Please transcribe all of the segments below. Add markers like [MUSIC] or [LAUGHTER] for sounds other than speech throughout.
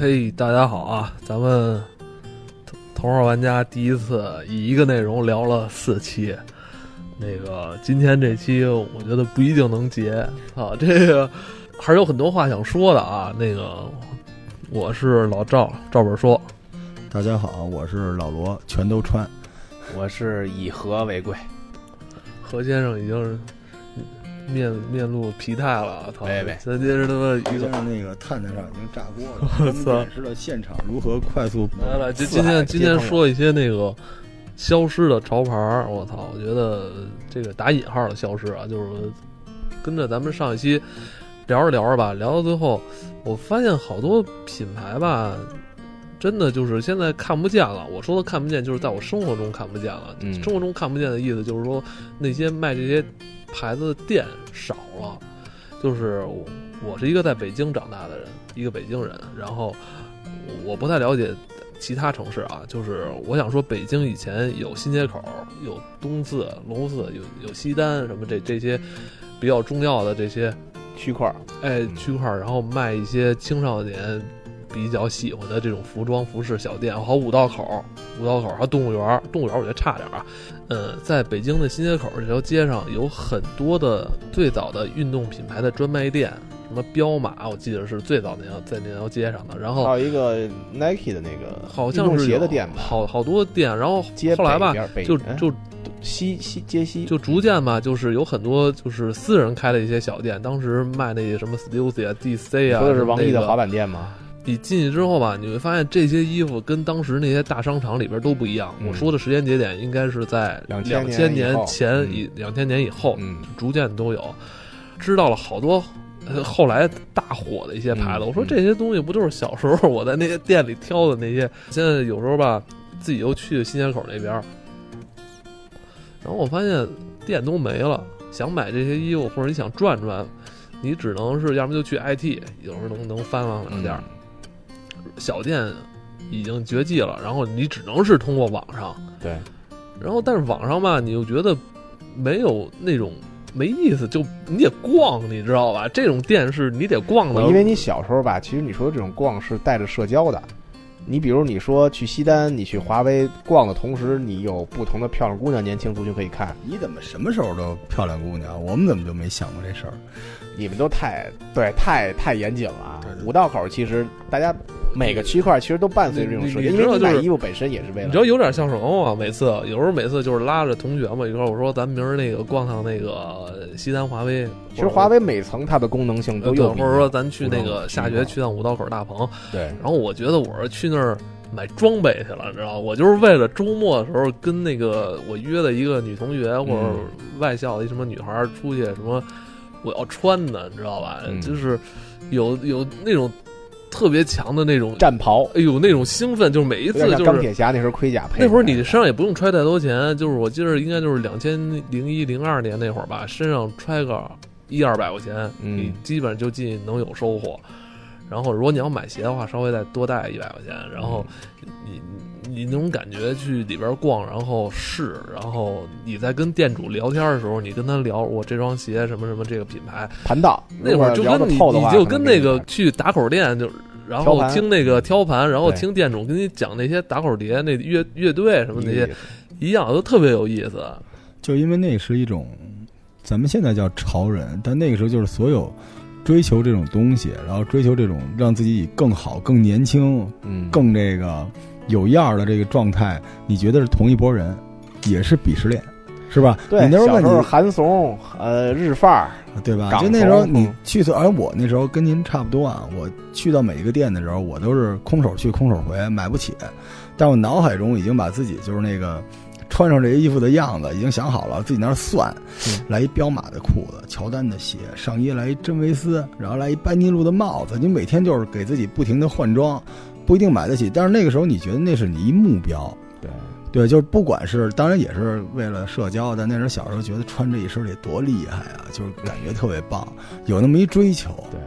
嘿，大家好啊！咱们头头号玩家第一次以一个内容聊了四期，那个今天这期我觉得不一定能结啊，[LAUGHS] 这个还是有很多话想说的啊。那个我是老赵，赵本说，大家好，我是老罗，全都穿。我是以和为贵，何先生已经是面面露疲态了，操！喂喂咱接着他妈一个那个炭炭上已经炸锅了，[LAUGHS] 我们操演示了现场如何快速来来，今今天今天说一些那个消失的潮牌儿，我操！我觉得这个打引号的消失啊，就是跟着咱们上一期聊着聊着吧，聊到最后，我发现好多品牌吧，真的就是现在看不见了。我说的看不见，就是在我生活中看不见了。嗯生活中看不见的意思就是说，那些卖这些牌子的店少了。就是我我是一个在北京长大的人，一个北京人，然后我不太了解其他城市啊，就是我想说，北京以前有新街口，有东四、龙寺，有有西单什么这这些比较重要的这些区块儿哎区块儿，然后卖一些青少年比较喜欢的这种服装服饰小店，还有五道口、五道口还有动物园儿，动物园儿我觉得差点儿啊。呃，在北京的新街口这条街上有很多的最早的运动品牌的专卖店，什么彪马，我记得是最早那条在那条街上的，然后还有一个 Nike 的那个好像是鞋的店吧，好好多店，然后街后来吧就就西西街西就逐渐吧，就是有很多就是私人开的一些小店，当时卖那些什么 Stussy 啊、DC 啊，说的是王毅的滑板店吗？你进去之后吧，你会发现这些衣服跟当时那些大商场里边都不一样。嗯我说的时间节点应该是在2000两千年前嗯以两千年以后，嗯，逐渐都有，知道了好多。呃后来大火的一些牌子，嗯我说这些东西不就是小时候我在那些店里挑的那些？现在有时候吧，自己又去新街口那边，然后我发现店都没了。想买这些衣服，或者你想转转，你只能是要么就去 IT，有时候能能翻上两件儿。小店已经绝迹了，然后你只能是通过网上，对，然后但是网上吧，你又觉得没有那种没意思，就你得逛，你知道吧？这种店是你得逛的，因为你小时候吧，其实你说这种逛是带着社交的。你比如你说去西单，你去华为逛的同时，你有不同的漂亮姑娘、年轻族群可以看。你怎么什么时候都漂亮姑娘？我们怎么就没想过这事儿？你们都太对，太太严谨了五道口其实大家每个区块其实都伴随着这种设计，你你因为买衣服本身也是为了你知道有点像什么吗？每次有时候每次就是拉着同学嘛一块儿，我说咱明儿那个逛趟那个西单华为，其实华为每层它的功能性都有或者说咱去那个下学去趟五道口大棚，对然后我觉得我是去那儿买装备去了，你知道吗？我就是为了周末的时候跟那个我约的一个女同学或者嗯外校的一什么女孩出去，什么我要穿的，你知道吧？嗯就是有有那种特别强的那种，战袍，哎呦那种兴奋，就是每一次就是钢铁侠那时候盔甲配。那会儿你身上也不用揣太多钱，就是我记得应该就是两千零一零二年那会儿吧，身上揣个一二百块钱，嗯你基本上就进能有收获。然后如果你要买鞋的话，稍微再多带一百块钱，然后你你那种感觉去里边逛，然后试，然后你在跟店主聊天的时候，你跟他聊我这双鞋什么什么这个品牌，盘道那会儿就跟你你就跟那个去打口店就。然后听那个挑盘，然后听店主跟你讲那些打口碟、那乐乐队什么那些一样，都特别有意思。就因为那是一种，咱们现在叫潮人，但那个时候就是所有追求这种东西，然后追求这种让自己更好、更年轻、嗯，更这个有样儿的这个状态，你觉得是同一拨人，也是鄙视链，是吧？对，你那时候问你小时候韩怂，呃，日范儿，对吧？港就那时候你去所，而我那时候跟您差不多啊。我去到每一个店的时候，我都是空手去空手回，买不起。但我脑海中已经把自己就是那个穿上这些衣服的样子已经想好了，自己那儿算，嗯来一彪马的裤子，乔丹的鞋，上衣来一真维斯，然后来一班尼路的帽子。你每天就是给自己不停的换装，不一定买得起，但是那个时候你觉得那是你一目标。对，对，就是不管是，当然也是为了社交，但那时候小时候觉得穿这一身得多厉害啊，就是感觉特别棒，有那么一追求。对，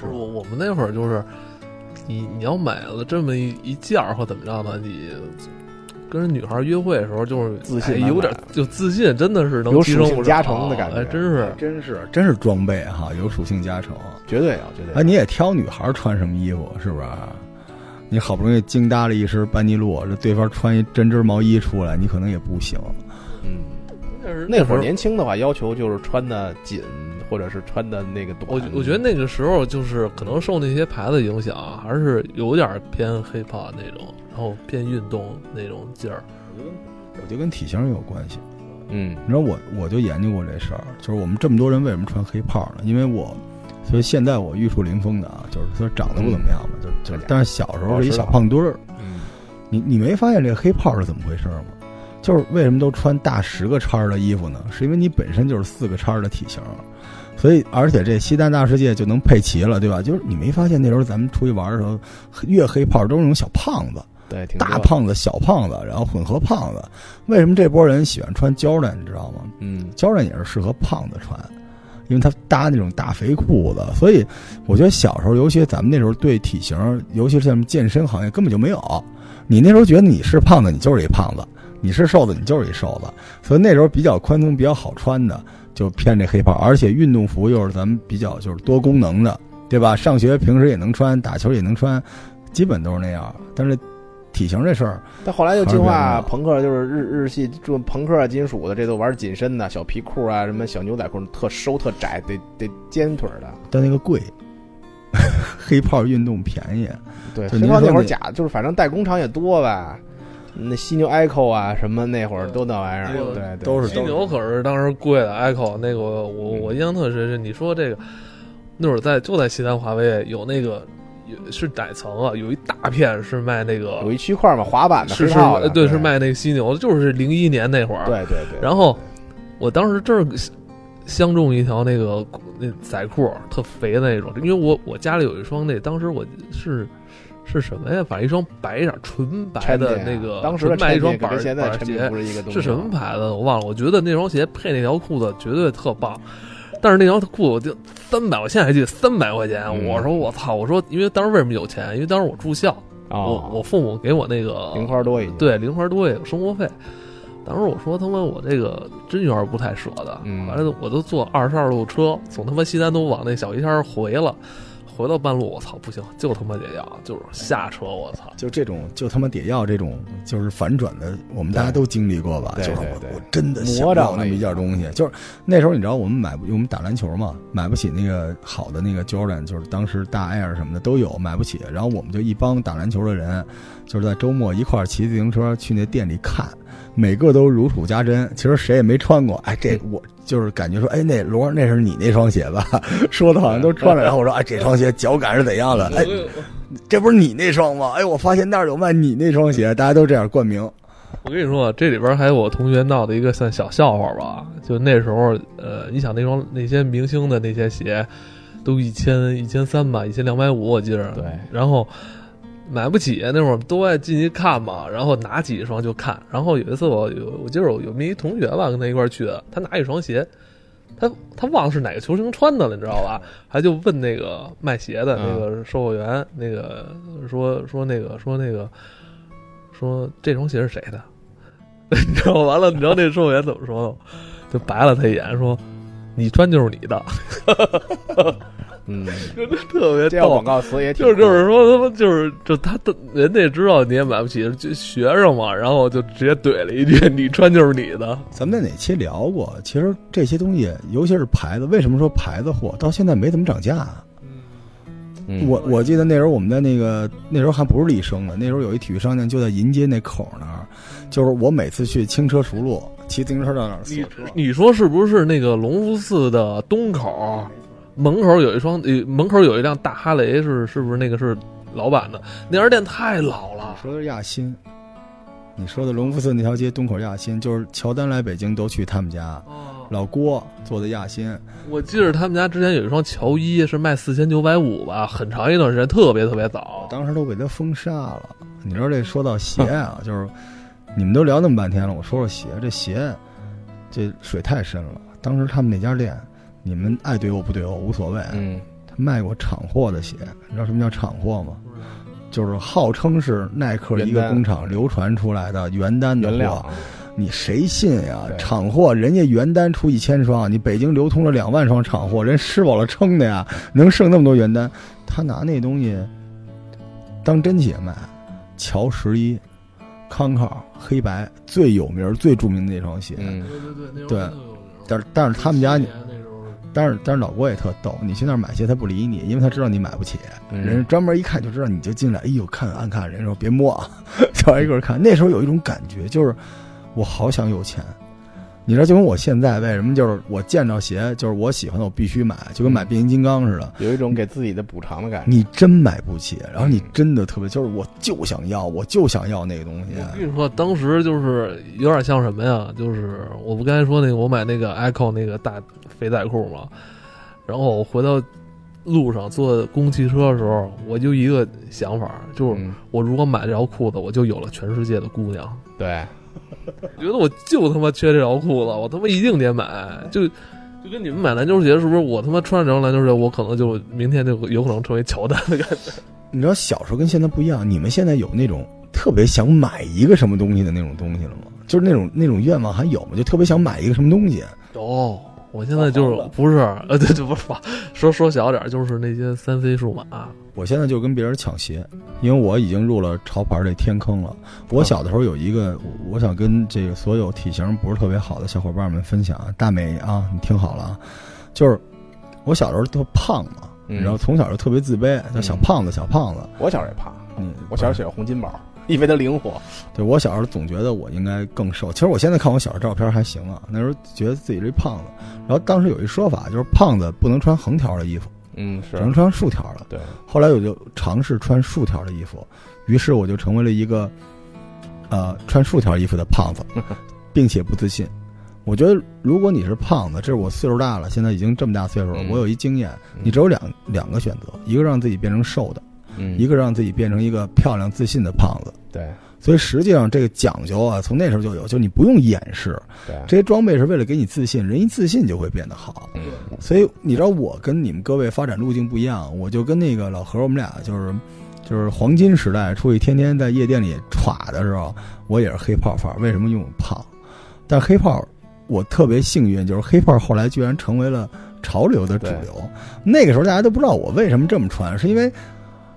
是我我们那会儿就是，你你要买了这么一一件儿或怎么着的，你跟人女孩约会的时候就是自信哎有点就自信，真的是能提升加成的感觉哎，真是真是真是装备哈，有属性加成。绝对啊，绝对啊。哎，你也挑女孩穿什么衣服是不是？你好不容易精搭了一身班尼路，这对方穿一针织毛衣出来，你可能也不行。嗯，那是那会儿年轻的话，要求就是穿的紧，或者是穿的那个短。我我觉得那个时候就是可能受那些牌子影响，还是有点偏 hiphop 那种，然后偏运动那种劲儿。我觉得跟体型有关系。嗯你知道我我就研究过这事儿，就是我们这么多人为什么穿黑袍呢？因为我，所以现在我玉树临风的啊，就是说长得不怎么样嘛，就就但是小时候是一小胖墩儿。嗯你你没发现这个黑炮是怎么回事吗？就是为什么都穿大十个叉的衣服呢？是因为你本身就是四个叉的体型，所以而且这西单大世界就能配齐了，对吧？就是你没发现那时候咱们出去玩的时候，越黑炮都是那种小胖子。对，挺大胖子、小胖子，然后混合胖子。为什么这波人喜欢穿 Jordan？你知道吗嗯？Jordan 也是适合胖子穿，因为他搭那种大肥裤子。所以我觉得小时候，尤其咱们那时候对体型，尤其是像健身行业根本就没有。你那时候觉得你是胖子，你就是一胖子；你是瘦子，你就是一瘦子。所以那时候比较宽松、比较好穿的，就偏这黑袍。而且运动服又是咱们比较就是多功能的，对吧？上学平时也能穿，打球也能穿，基本都是那样。但是体型这事儿。但后来又进化朋克，就是日日系就朋克啊、金属的，这都玩紧身的小皮裤啊，什么小牛仔裤，特收特窄，得得尖腿儿的。但那个贵，黑炮运动便宜，对，黑炮那会儿假，就是反正代工厂也多吧。那犀牛 Echo 啊，什么那会儿都那玩意儿，对对，都是犀牛可是当时贵的，Echo 那个我我我印象特深是你说这个那会儿在就在西单华威有那个有是哪层啊？有一大片是卖那个有一区块嘛，滑板的、是是对对是。卖那个犀牛，就是零一年那会儿。对对对。然后我当时真是相中一条那个那仔裤，特肥的那种，因为我我家里有一双那，当时我是是什么呀？反正一双白点儿纯白的那个，当时卖一双板板鞋。是什么？牌子我忘了。我觉得那双鞋配那条裤子绝对特棒，但是那条裤子我就三百，我现在还记得三百块钱。嗯我说我操，我说因为当时为什么有钱？因为当时我住校，我哦，我父母给我那个零花多一点。对，零花多一点生活费。当时我说他妈我这个真有点不太舍得，嗯完了我都坐二十二路车从他妈西单都往那小鱼天回了，回到半路我操不行，就他妈得要，就是下车我操，就这种就他妈得要这种就是反转的，我们大家都经历过吧？对就是我我真的想魔障要那么一件东西，就是那时候你知道我们买不我们打篮球嘛，买不起那个好的那个 Jordan，就是当时大 Air 什么的都有，买不起。然后我们就一帮打篮球的人，就是在周末一块儿骑自行车去那店里看，每个都如数家珍。其实谁也没穿过，哎，这我就是感觉说，哎，那罗那是你那双鞋吧？[LAUGHS] 说的好像都穿了。然后我说，哎，这双鞋脚感是怎样的？哎，这不是你那双吗？哎，我发现那儿有卖你那双鞋，大家都这样冠名。我跟你说，这里边还有我同学闹的一个算小笑话吧。就那时候，呃，你想那双那些明星的那些鞋，都一千一千三吧，一千两百五，我记着。对。然后买不起，那会儿都爱进去看嘛，然后拿起一双就看。然后有一次我有，我记得有有那一同学吧，跟他一块儿去的，他拿一双鞋，他他忘了是哪个球星穿的了，你知道吧？还就问那个卖鞋的那个售货员，那个说说那个说那个说这双鞋是谁的？[LAUGHS] 你知道完了，你知道那售货员怎么说吗？就白了他一眼，说：“你穿就是你的。嗯，” [LAUGHS] 特别逗广。告词也挺就是就是说他妈就是就他的人家也知道你也买不起，就学生嘛，然后就直接怼了一句：“你穿就是你的。咱们在哪期聊过？其实这些东西，尤其是牌子，为什么说牌子货到现在没怎么涨价啊？嗯我我记得那时候我们在那个那时候还不是立生呢，那时候有一体育商店就在银街那口那儿，就是我每次去轻车熟路，骑自行车到那儿锁你车。你说是不是那个隆福寺的东口门口有一双呃门口有一辆大哈雷是是不是那个是老板的？那家店太老了。说的是亚新，你说的隆福寺那条街东口亚新，就是乔丹来北京都去他们家，哦，老郭做的亚新。我记得他们家之前有一双乔伊是卖四千九百五吧，很长一段时间，特别特别早。当时都给他封杀了。你知道这说到鞋啊，[LAUGHS] 就是你们都聊那么半天了，我说说鞋，这鞋这水太深了。当时他们那家店，你们爱怼我不怼我无所谓，嗯，他卖过厂货的鞋，你知道什么叫厂货吗？就是号称是耐克一个工厂流传出来的原单的货，你谁信呀？厂货人家原单出一千双，你北京流通了两万双厂货，人吃饱了撑的呀，能剩那么多原单？他拿那东西当真鞋卖，乔十一、康考、黑白最有名、最著名的那双鞋。嗯，对但是但是他们家，但是但是老郭也特逗，你去那儿买鞋，他不理你，因为他知道你买不起。嗯人家专门一看就知道你就进来，哎呦，看暗看，人家说别摸啊，[LAUGHS] 就挨个看。那时候有一种感觉，就是我好想有钱。你知道，就跟我现在为什么就是我见着鞋，就是我喜欢的，我必须买，就跟买变形金刚似的。有一种给自己的补偿的感觉。你真买不起，然后你真的特别，就是我就想要，我就想要那个东西。我跟你说，当时就是有点像什么呀？就是我不刚才说那个，我买那个 Echo 那个大肥仔裤嘛，然后我回到路上坐公共汽车的时候，我就一个想法，就是嗯，我如果买这条裤子，我就有了全世界的姑娘。对，我 [LAUGHS] 觉得我就他妈缺这条裤子，我他妈一定得买。就就跟你们买篮球鞋，是不是？我他妈穿上这双篮球鞋，我可能就明天就有可能成为乔丹的感觉。你知道小时候跟现在不一样，你们现在有那种特别想买一个什么东西的那种东西了吗？就是那种那种愿望还有吗？就特别想买一个什么东西？哦，我现在就是不是 [LAUGHS] 呃，对对，不是吧？说说小点儿，就是那些三 C 数码。我现在就跟别人抢鞋，因为我已经入了潮牌这天坑了。我小的时候有一个，我想跟这个所有体型不是特别好的小伙伴们分享。大美啊，你听好了啊，就是我小时候特胖嘛，嗯然后从小就特别自卑，叫小胖子，小胖子。我小时候也胖，嗯，我小时候喜欢洪金宝，因为它灵活。对我小时候总觉得我应该更瘦，其实我现在看我小时候照片还行啊。那时候觉得自己是一胖子，然后当时有一说法就是胖子不能穿横条的衣服，嗯，是只能穿竖条的。对，后来我就尝试穿竖条的衣服，于是我就成为了一个，呃，穿竖条衣服的胖子，[LAUGHS] 并且不自信。我觉得如果你是胖子，这是我岁数大了，现在已经这么大岁数了，嗯我有一经验，嗯你只有两两个选择，一个让自己变成瘦的，嗯，一个让自己变成一个漂亮自信的胖子。对所以实际上这个讲究啊，从那时候就有，就你不用掩饰，对，这些装备是为了给你自信，人一自信就会变得好。嗯所以你知道我跟你们各位发展路径不一样，我就跟那个老何，我们俩就是就是黄金时代出去天天在夜店里耍的时候，我也是黑炮范儿。为什么？因为我胖。但黑炮我特别幸运，就是黑炮后来居然成为了潮流的主流。那个时候大家都不知道我为什么这么穿，是因为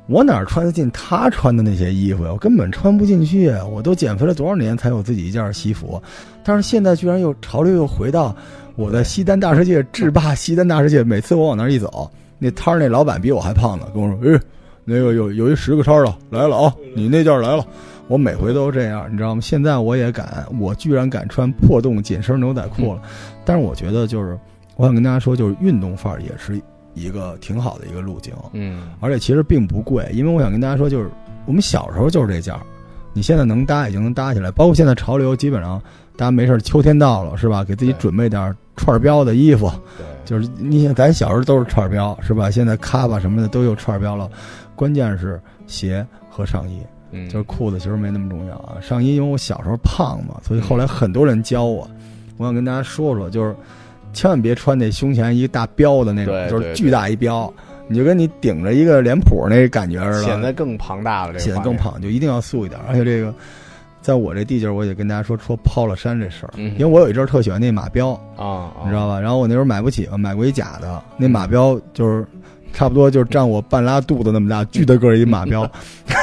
我哪儿穿得进他穿的那些衣服呀？我根本穿不进去。我都减肥了多少年才有自己一件西服，但是现在居然又潮流又回到我在西单大世界制霸西单大世界。每次我往那儿一走，那摊儿那老板比我还胖呢，跟我说：“哎，那个有有一十个摊的来了啊，你那件来了。”我每回都这样，你知道吗？现在我也敢，我居然敢穿破洞紧身牛仔裤了。但是我觉得，就是我想跟大家说，就是运动范儿也是一个挺好的一个路径。嗯而且其实并不贵，因为我想跟大家说，就是我们小时候就是这件儿，你现在能搭已经能搭起来，包括现在潮流，基本上大家没事，秋天到了是吧？给自己准备点串儿标的衣服，对，就是你想咱小时候都是串儿标是吧？现在卡吧什么的都有串儿标了，关键是鞋和上衣，嗯就是裤子其实没那么重要啊。上衣因为我小时候胖嘛，所以后来很多人教我，我想跟大家说说，就是千万别穿那胸前一个大标的那种，就是巨大一标，你就跟你顶着一个脸谱那感觉似的，显得更庞大了，显得更。胖，就一定要素一点。而且这个，在我这地界儿，我也跟大家说说抛了山这事儿，嗯因为我有一阵儿特喜欢那马标，啊，你知道吧？然后我那时候买不起嘛，买过一假的，那马标就是差不多就是占我半拉肚子那么大，巨大个儿一马标，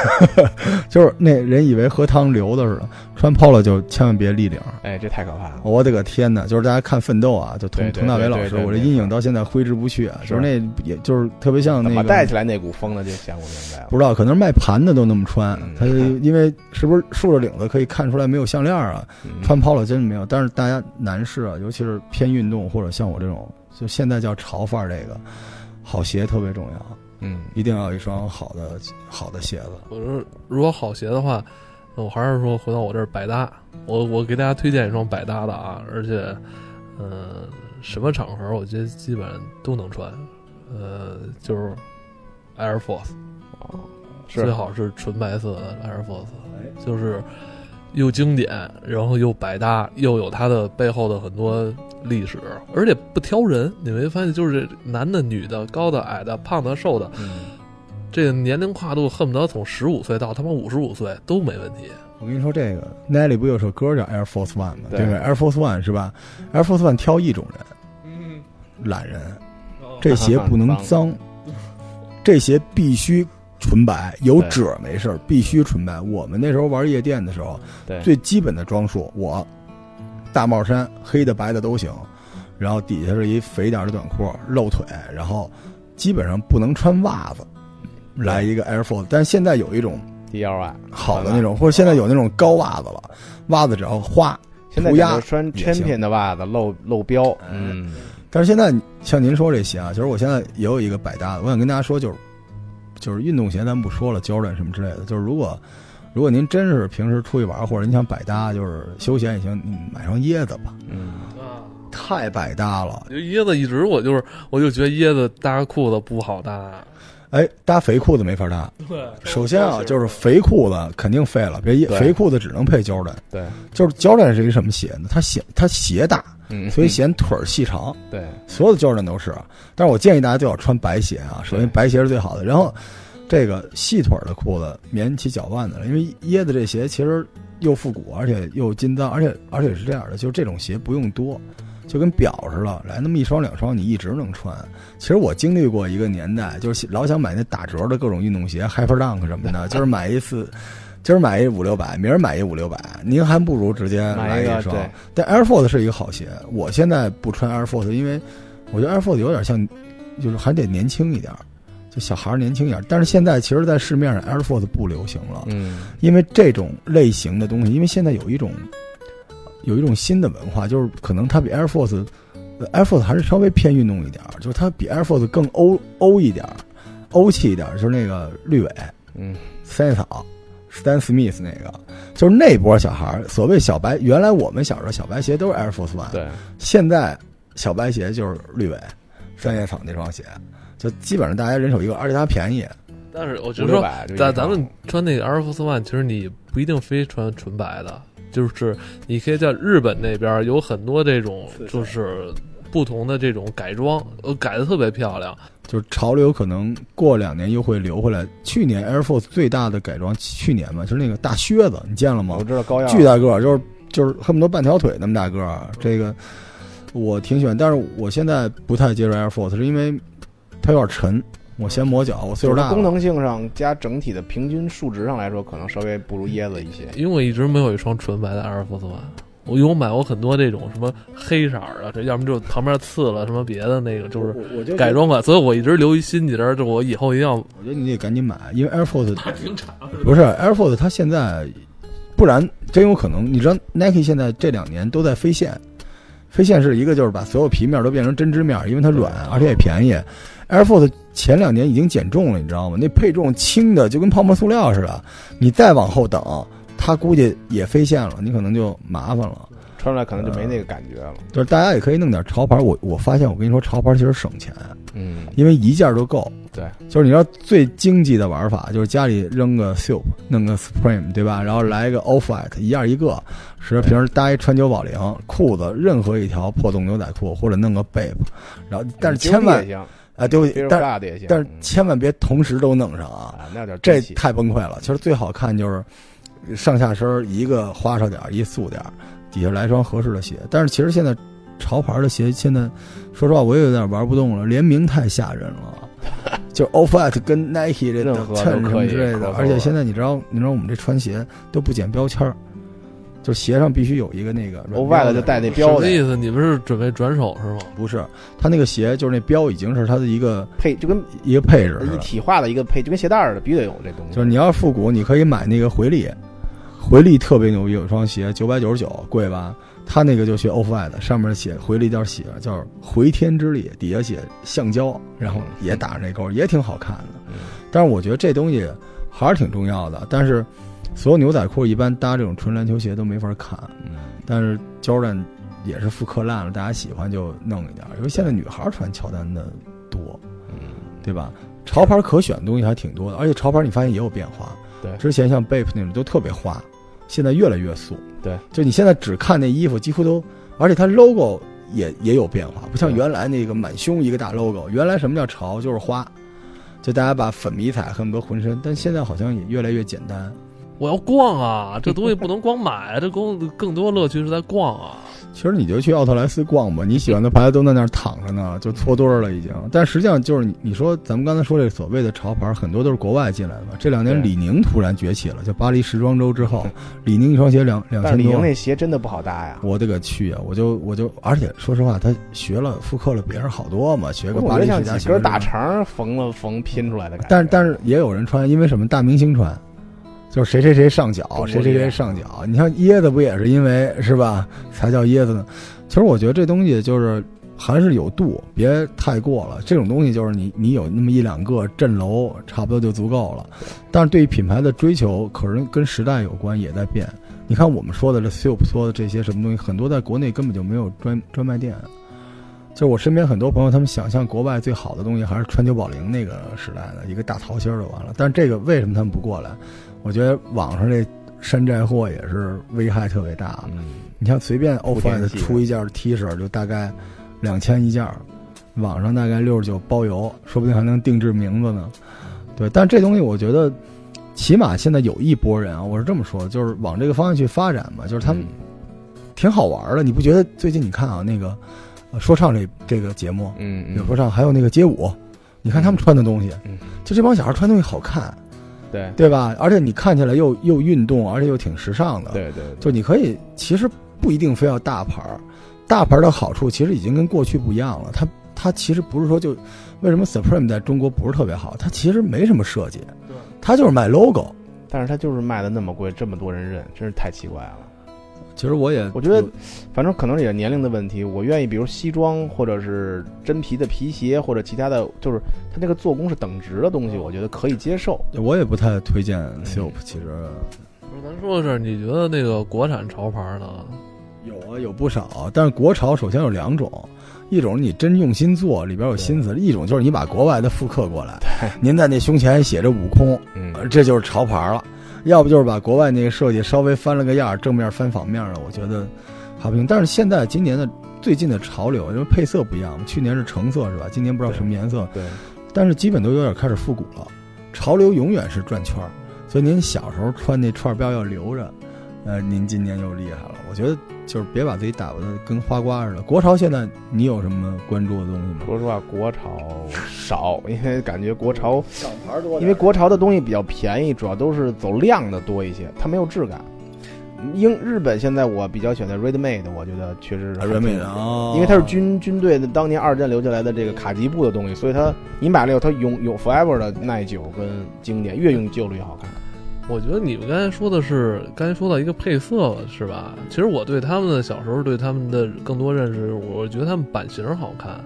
[LAUGHS] 就是那人以为喝汤流的似的。穿 polo 就千万别立领。哎，这太可怕了。我的个天哪！就是大家看《奋斗》啊，就佟佟大为老师，我这阴影到现在挥之不去啊。就是那，也就是特别像怎么那个带起来那股风呢？就想不明白了。不知道，可能是卖盘的都那么穿嗯。他因为是不是竖着领子可以看出来没有项链啊？嗯穿 polo 真没有，但是大家男士啊，尤其是偏运动或者像我这种，就现在叫潮范儿，这个好鞋特别重要，嗯一定要有一双好的好的鞋子。我说如果好鞋的话，我还是说回到我这儿百搭。我我给大家推荐一双百搭的啊，而且，呃，什么场合我觉得基本都能穿。呃，就是 Air Force，哦是最好是纯白色的 Air Force，就是又经典，然后又百搭，又有它的背后的很多历史，而且不挑人。你没发现，就是男的、女的、高的、矮的、胖的、瘦的，嗯这个年龄跨度恨不得从十五岁到他妈五十五岁都没问题。我跟你说，这个 Nelly 不有首歌叫 Air Force One 吗？对这个 Air Force One 是吧？Air Force One 挑一种人，嗯，懒人，这鞋不能脏，这鞋必须纯白，有褶没事儿，必须纯白。我们那时候玩夜店的时候，对最基本的装束，我大帽衫，黑的白的都行，然后底下是一肥点儿的短裤，露腿，然后基本上不能穿袜子，来一个 Air Force。但是现在有一种 D L Y 好的那种，或者现在有那种高袜子了，袜子只要花。现在涂鸦穿 Champion 的袜子露露标，嗯嗯，但是现在像您说这鞋啊，其实我现在也有一个百搭的，我想跟大家说，就是就是运动鞋咱不说了，Jordan 什么之类的，就是如果如果您真是平时出去玩，或者您想百搭，就是休闲也行，你买双椰子吧，嗯，啊，太百搭了。就椰子一直我就是我就觉得椰子搭裤子不好搭。哎，搭肥裤子没法搭。对，首先啊，就是肥裤子肯定废了，别对肥裤子只能配 Jordan。对，就是 Jordan 是一个什么鞋呢？它鞋它鞋大，嗯，所以显腿儿细长。对，所有的 Jordan 都是啊，但是我建议大家最好穿白鞋啊。首先白鞋是最好的，然后这个细腿儿的裤子免起脚腕子了，因为椰子这鞋其实又复古，而且又金脏，而且而且是这样的，就是这种鞋不用多，就跟表似的，来那么一双两双你一直能穿。其实我经历过一个年代，就是老想买那打折的各种运动鞋，Hyper Dunk 什么的，[LAUGHS] 就是买一次。今儿买一五六百，明儿买一五六百，您还不如直接买。一个对，但 Air Force 是一个好鞋，我现在不穿 Air Force，因为我觉得 Air Force 有点像，就是还得年轻一点儿，就小孩儿年轻一点儿。但是现在其实，在市面上 Air Force 不流行了，嗯，因为这种类型的东西，因为现在有一种有一种新的文化，就是可能它比 Air Force、呃 Air Force 还是稍微偏运动一点儿，就是它比 Air Force 更欧欧一点儿，欧气一点儿，就是那个绿尾嗯，三叶草。Stan Smith 那个，就是那波小孩儿，所谓小白，原来我们小时候小白鞋都是 Air Force One，对，现在小白鞋就是绿尾三叶草那双鞋，就基本上大家人手一个，而且它便宜。但是我觉得说，咱咱们穿那个 Air Force One，其实你不一定非穿纯白的，就是你可以在日本那边有很多这种就是不同的这种改装，呃，改的特别漂亮。就是潮流可能过两年又会流回来。去年 Air Force 最大的改装，去年嘛，就是那个大靴子，你见了吗我？知道高腰巨大个儿，就是就是恨不得半条腿那么大个儿。这个我挺喜欢，但是我现在不太接受 Air Force，是因为它有点沉，我嫌磨脚，我岁数大功能性上加整体的平均数值上来说，可能稍微不如椰子一些。因为我一直没有一双纯白的 Air Force One，我因为我买过很多这种什么黑色儿的，这要么就旁边刺了什么别的那个，就是改。装款，所以我一直留一心结儿，就我以后一定要我觉得你得赶紧买，因为 Air Force 挺长。不是 Air Force，它现在不然真有可能。你知道 Nike 现在这两年都在飞线，飞线是一个就是把所有皮面都变成针织面，因为它软，而且也便宜。Air Force 前两年已经减重了，你知道吗？那配重轻的就跟泡沫塑料似的，你再往后等，它估计也飞线了，你可能就麻烦了。穿出来可能就没那个感觉了。就是大家也可以弄点潮牌，我我发现我跟你说，潮牌其实省钱，嗯，因为一件都够。对，就是你知道最经济的玩法，就是家里扔个 Sup，弄个 Supreme，对吧？然后来一个 Off White，一样一个，是平时搭一穿久保玲裤子，任何一条破洞牛仔裤，或者弄个 Bape，然后但是千万啊丢别，但大的也行，但是嗯千万别同时都弄上啊，啊，那点这太崩溃了。其实最好看就是上下身一个花哨点儿，一素点儿，底下来双合适的鞋。但是其实现在潮牌的鞋，现在说实话我也有点玩不动了，联名太吓人了。[LAUGHS] 就 Off White 跟 Nike 这任何都衬什可以么之类的，而且现在你知道，你知道我们这穿鞋都不剪标签儿，就鞋上必须有一个那个软欧外的就带那标的什么意思？你们是准备转手是吗？不是，他那个鞋就是那标已经是他的一个配，就跟一个配置，一体化的一个配，就跟鞋带儿的，必须得有这东西。就是你要是复古，你可以买那个回力，回力特别牛逼，有双鞋九百九十九，贵吧？他那个就学 Off White，上面写回力叫写叫回天之力，底下写橡胶，然后也打上那勾，也挺好看的。嗯但是我觉得这东西还是挺重要的。但是所有牛仔裤一般搭这种纯篮球鞋都没法看，嗯，但是 Jordan 也是复刻烂了，大家喜欢就弄一点儿，因为现在女孩穿乔丹的多，嗯，对吧？潮牌可选的东西还挺多的，而且潮牌你发现也有变化。对之前像 Bape 那种都特别花，现在越来越素。对，就你现在只看那衣服，几乎都，而且它 logo 也也有变化，不像原来那个满胸一个大 logo。原来什么叫潮，就是花，就大家把粉迷彩恨不得浑身，但现在好像也越来越简单。我要逛啊，这东西不能光买，这更更多乐趣是在逛啊。其实你就去奥特莱斯逛吧，你喜欢的牌子都在那儿躺着呢，[LAUGHS] 就搓堆儿了已经。但实际上就是你你说咱们刚才说这所谓的潮牌，很多都是国外进来的嘛。这两年李宁突然崛起了，就巴黎时装周之后，[LAUGHS] 李宁一双鞋两两千多，但李宁那鞋真的不好搭呀。我的个去啊！我就我就，而且说实话，他学了复刻了别人好多嘛，学个巴黎世家像几根大。肠缝了缝拼出来的感觉。但是但是也有人穿，因为什么大明星穿，就是谁谁谁上脚，谁谁谁上脚。你像椰子不也是因为是吧才叫椰子呢？其实我觉得这东西就是还是有度，别太过了。这种东西就是你你有那么一两个镇楼，差不多就足够了。但是对于品牌的追求，可能跟时代有关，也在变。你看我们说的这 Soup 说的这些什么东西，很多在国内根本就没有专专卖店。就我身边很多朋友，他们想象国外最好的东西还是川久保玲那个时代的一个大桃心儿就完了。但是这个为什么他们不过来？我觉得网上这山寨货也是危害特别大。嗯，你像随便莆 off 田 white 系的出一件 T 恤就大概两千一件儿，网上大概六十九包邮，说不定还能定制名字呢。对，但这东西我觉得，起码现在有一波人啊，我是这么说，就是往这个方向去发展嘛，就是他们嗯挺好玩的。你不觉得最近你看啊那个呃说唱这这个节目，嗯嗯有说唱，还有那个街舞，你看他们穿的东西，嗯，就这帮小孩穿东西好看，对对吧？而且你看起来又又运动，而且又挺时尚的。对对，就你可以，其实不一定非要大牌儿，大牌儿的好处其实已经跟过去不一样了。它它其实不是说就为什么 Supreme 在中国不是特别好，它其实没什么设计，它就是卖 logo。但是它就是卖的那么贵，这么多人认，真是太奇怪了。其实我也我觉得，反正可能也是年龄的问题。我愿意，比如西装，或者是真皮的皮鞋，或者其他的，就是它那个做工是等值的东西，我觉得可以接受。我也不太推荐 Sup。其实不是，咱说的是，你觉得那个国产潮牌呢？有啊，有不少，但是国潮首先有两种，一种你真用心做，里边有心思；一种就是你把国外的复刻过来，您在那胸前写着悟空，嗯呃这就是潮牌了。要不就是把国外那个设计稍微翻了个样儿，正面翻反面了，我觉得还不行。但是现在今年的最近的潮流，因为配色不一样，去年是橙色是吧？今年不知道什么颜色，对，但是基本都有点开始复古了。潮流永远是转圈儿，所以您小时候穿那串标要留着，呃，您今年就厉害了。我觉得就是别把自己打扮的跟花瓜似的。国潮现在你有什么关注的东西吗？说实话，国潮少，因为感觉国潮，小牌多因为国潮的东西比较便宜，主要都是走量的多一些，它没有质感。英日本现在我比较喜欢的 Redmade，我觉得确实还人美挺的啊，因为它是军军队的当年二战留下来的这个卡吉布的东西，所以它你买了以后，它永永 forever 的耐久跟经典，越用旧了越好看。我觉得你们刚才说的是，刚才说到一个配色是吧？其实我对他们的小时候对他们的更多认识，我觉得他们版型好看，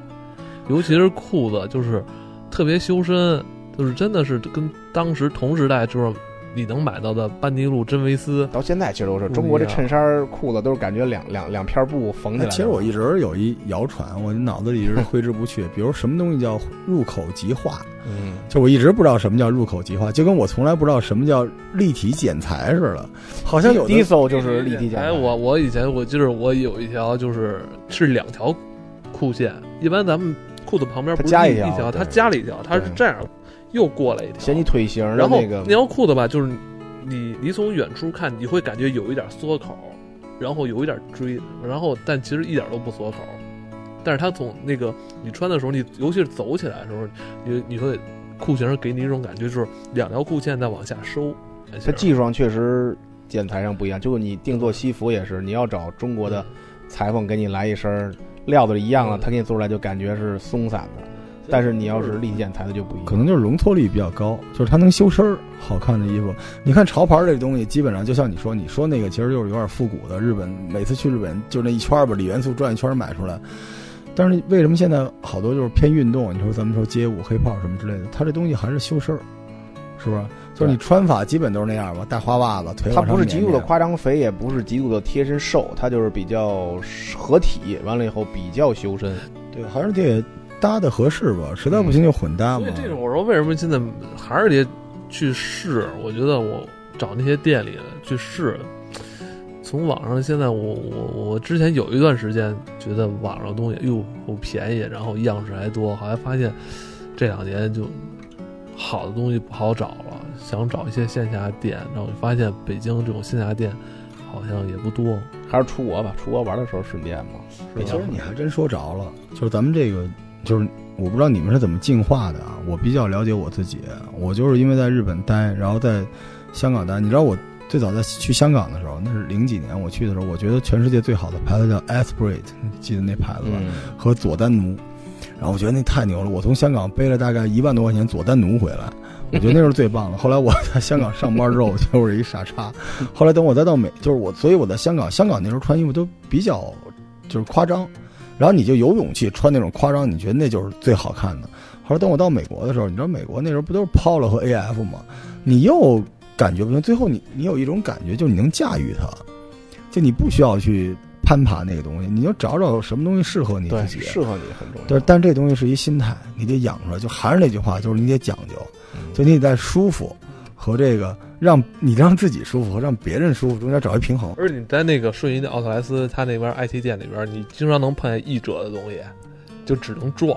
尤其是裤子，就是特别修身，就是真的是跟当时同时代就是你能买到的班尼路、真维斯，到现在其实都是中国这衬衫裤子都是感觉两两两片布缝起来其实我一直有一谣传，我脑子里一直挥之不去。[LAUGHS] 比如什么东西叫入口即化，嗯，就我一直不知道什么叫入口即化，就跟我从来不知道什么叫立体剪裁似的。好像有的 Diesel 就是立体剪哎，裁。我我以前我记得我有一条就是是两条裤线，一般咱们裤子旁边不加一一条，它加了一条，它是这样又过来一条，嫌你腿型的然后那条裤子吧，就是你你从远处看，你会感觉有一点缩口，然后有一点锥，然后但其实一点都不缩口。但是它从那个你穿的时候，你尤其是走起来的时候，你你会裤型给你一种感觉，就是两条裤线在往下收。它技术上确实剪裁上不一样，就是你定做西服也是，你要找中国的裁缝给你来一身料子一样了，嗯他给你做出来就感觉是松散的。但是你要是立体剪裁的就不一样。可能就是容错率比较高，就是它能修身儿，好看的衣服。你看潮牌儿这东西，基本上就像你说，你说那个其实就是有点复古的。日本每次去日本就那一圈儿吧，锂元素转一圈儿买出来。但是为什么现在好多就是偏运动？你说咱们说街舞、黑炮什么之类的，它这东西还是修身儿，是不是？就是你穿法基本都是那样吧，带花袜子，腿它不是极度的夸张肥，也不是极度的贴身瘦，它就是比较合体，完了以后比较修身。对，还是得搭的合适吧，实在不行就混搭嘛所以。这种我说为什么现在还是得去试？我觉得我找那些店里去试。从网上现在我我我之前有一段时间觉得网上东西哟又便宜，然后样式还多，后来发现这两年就好的东西不好找了。想找一些线下店，然后发现北京这种线下店好像也不多。还是出国吧，出国玩的时候顺便嘛。是其实你还真说着了，就是咱们这个，就是我不知道你们是怎么进化的啊。我比较了解我自己，我就是因为在日本待，然后在香港待。你知道我最早在去香港的时候，那是零几年我去的时候，我觉得全世界最好的牌子叫 Esprit，你记得那牌子吧？嗯，和佐丹奴，然后我觉得那太牛了。我从香港背了大概一万多块钱佐丹奴回来，我觉得那是最棒的。后来我在香港上班之后，我觉得我是一傻叉。后来等我再到美，就是我，所以我在香港，香港那时候穿衣服都比较就是夸张，然后你就有勇气穿那种夸张，你觉得那就是最好看的。后来等我到美国的时候，你知道美国那时候不都是 Polo 和 AF 吗？你又感觉不行，最后你你有一种感觉，就是你能驾驭它，就你不需要去攀爬那个东西，你就找找什么东西适合你，自己。适合你很重要。对，但这东西是一心态，你得养出来。就还是那句话，就是你得讲究，嗯就你得在舒服和这个让你让自己舒服和让别人舒服中间找一平衡。而且你在那个顺义的奥特莱斯，他那边 IT 店里边，你经常能碰见一折的东西，就只能撞，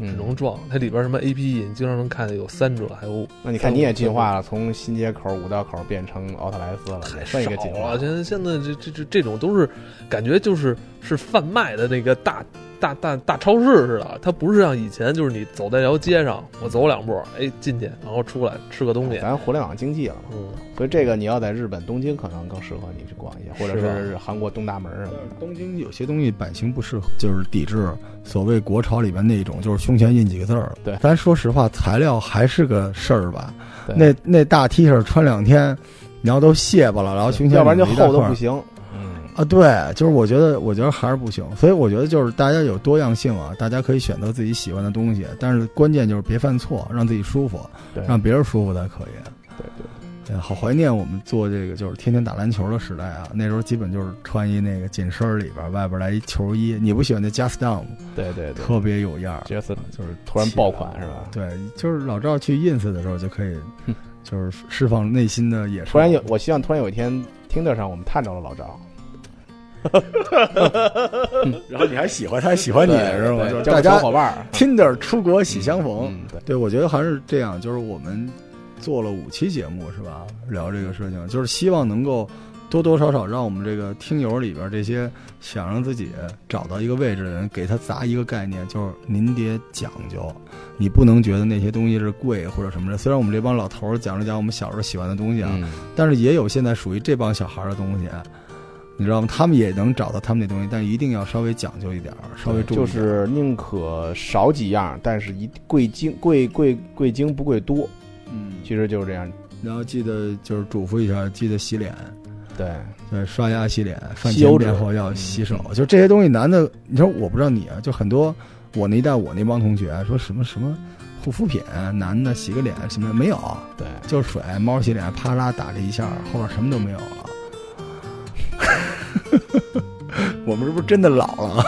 只嗯能撞。它里边什么 APE，你经常能看见有三折，还有那你看你也进化了，从新街口五道口变成奥特莱斯了，也算一个进化少了。。现在现在这这这这种都是感觉就是是贩卖的那个大大大大超市似的，它不是像以前就是你走在条街上，我走两步，哎进去，然后出来吃个东西。咱互联网经济了嘛，嗯，所以这个你要在日本东京可能更适合你去逛一下，或者是韩国东大门什么的。东京有些东西版型不适合，就是抵制所谓国潮里边那种，就是胸前印几个字儿。对咱说实话，材料还是个事儿吧。对那那大 T 恤穿两天，你要都卸巴了，然后胸前要不然就厚的不行。嗯，啊，对，就是我觉得，我觉得还是不行，所以我觉得就是大家有多样性啊，大家可以选择自己喜欢的东西，但是关键就是别犯错，让自己舒服，让别人舒服才可以。对对对，好怀念我们做这个就是天天打篮球的时代啊，那时候基本就是穿一那个紧身儿里边外边来一球衣，你不喜欢那 Just Down 吗？对对对，特别有样儿，角色就是突然爆款是吧？对，就是老赵去 ins 的时候就可以，就是释放内心的野兽。突然有，我希望突然有一天听得上我们探着了老赵，[LAUGHS] 然后你还喜欢他，还喜欢你对是吗？就是大家伙伴儿，Tinder 出国喜相逢。嗯，对，对，我觉得还是这样，就是我们做了五期节目是吧？聊这个事情，就是希望能够多多少少让我们这个听友里边这些想让自己找到一个位置的人，给他砸一个概念，就是您得讲究，你不能觉得那些东西是贵或者什么的。虽然我们这帮老头儿讲了讲我们小时候喜欢的东西啊，嗯，但是也有现在属于这帮小孩儿的东西。你知道吗？他们也能找到他们那东西，但一定要稍微讲究一点儿，稍微注意就。是宁可少几样，但是一贵精贵贵贵精不贵多，嗯，其实就是这样。然后记得就是嘱咐一下，记得洗脸。对，对，刷牙、洗脸，饭前便后要洗手，嗯就这些东西，男的，你说我不知道你啊，就很多我那一代我那帮同学说什么什么护肤品，男的洗个脸什么没有，对，就是水，猫洗脸，啪啦打这一下，后边什么都没有了。[LAUGHS] 我们是不是真的老了？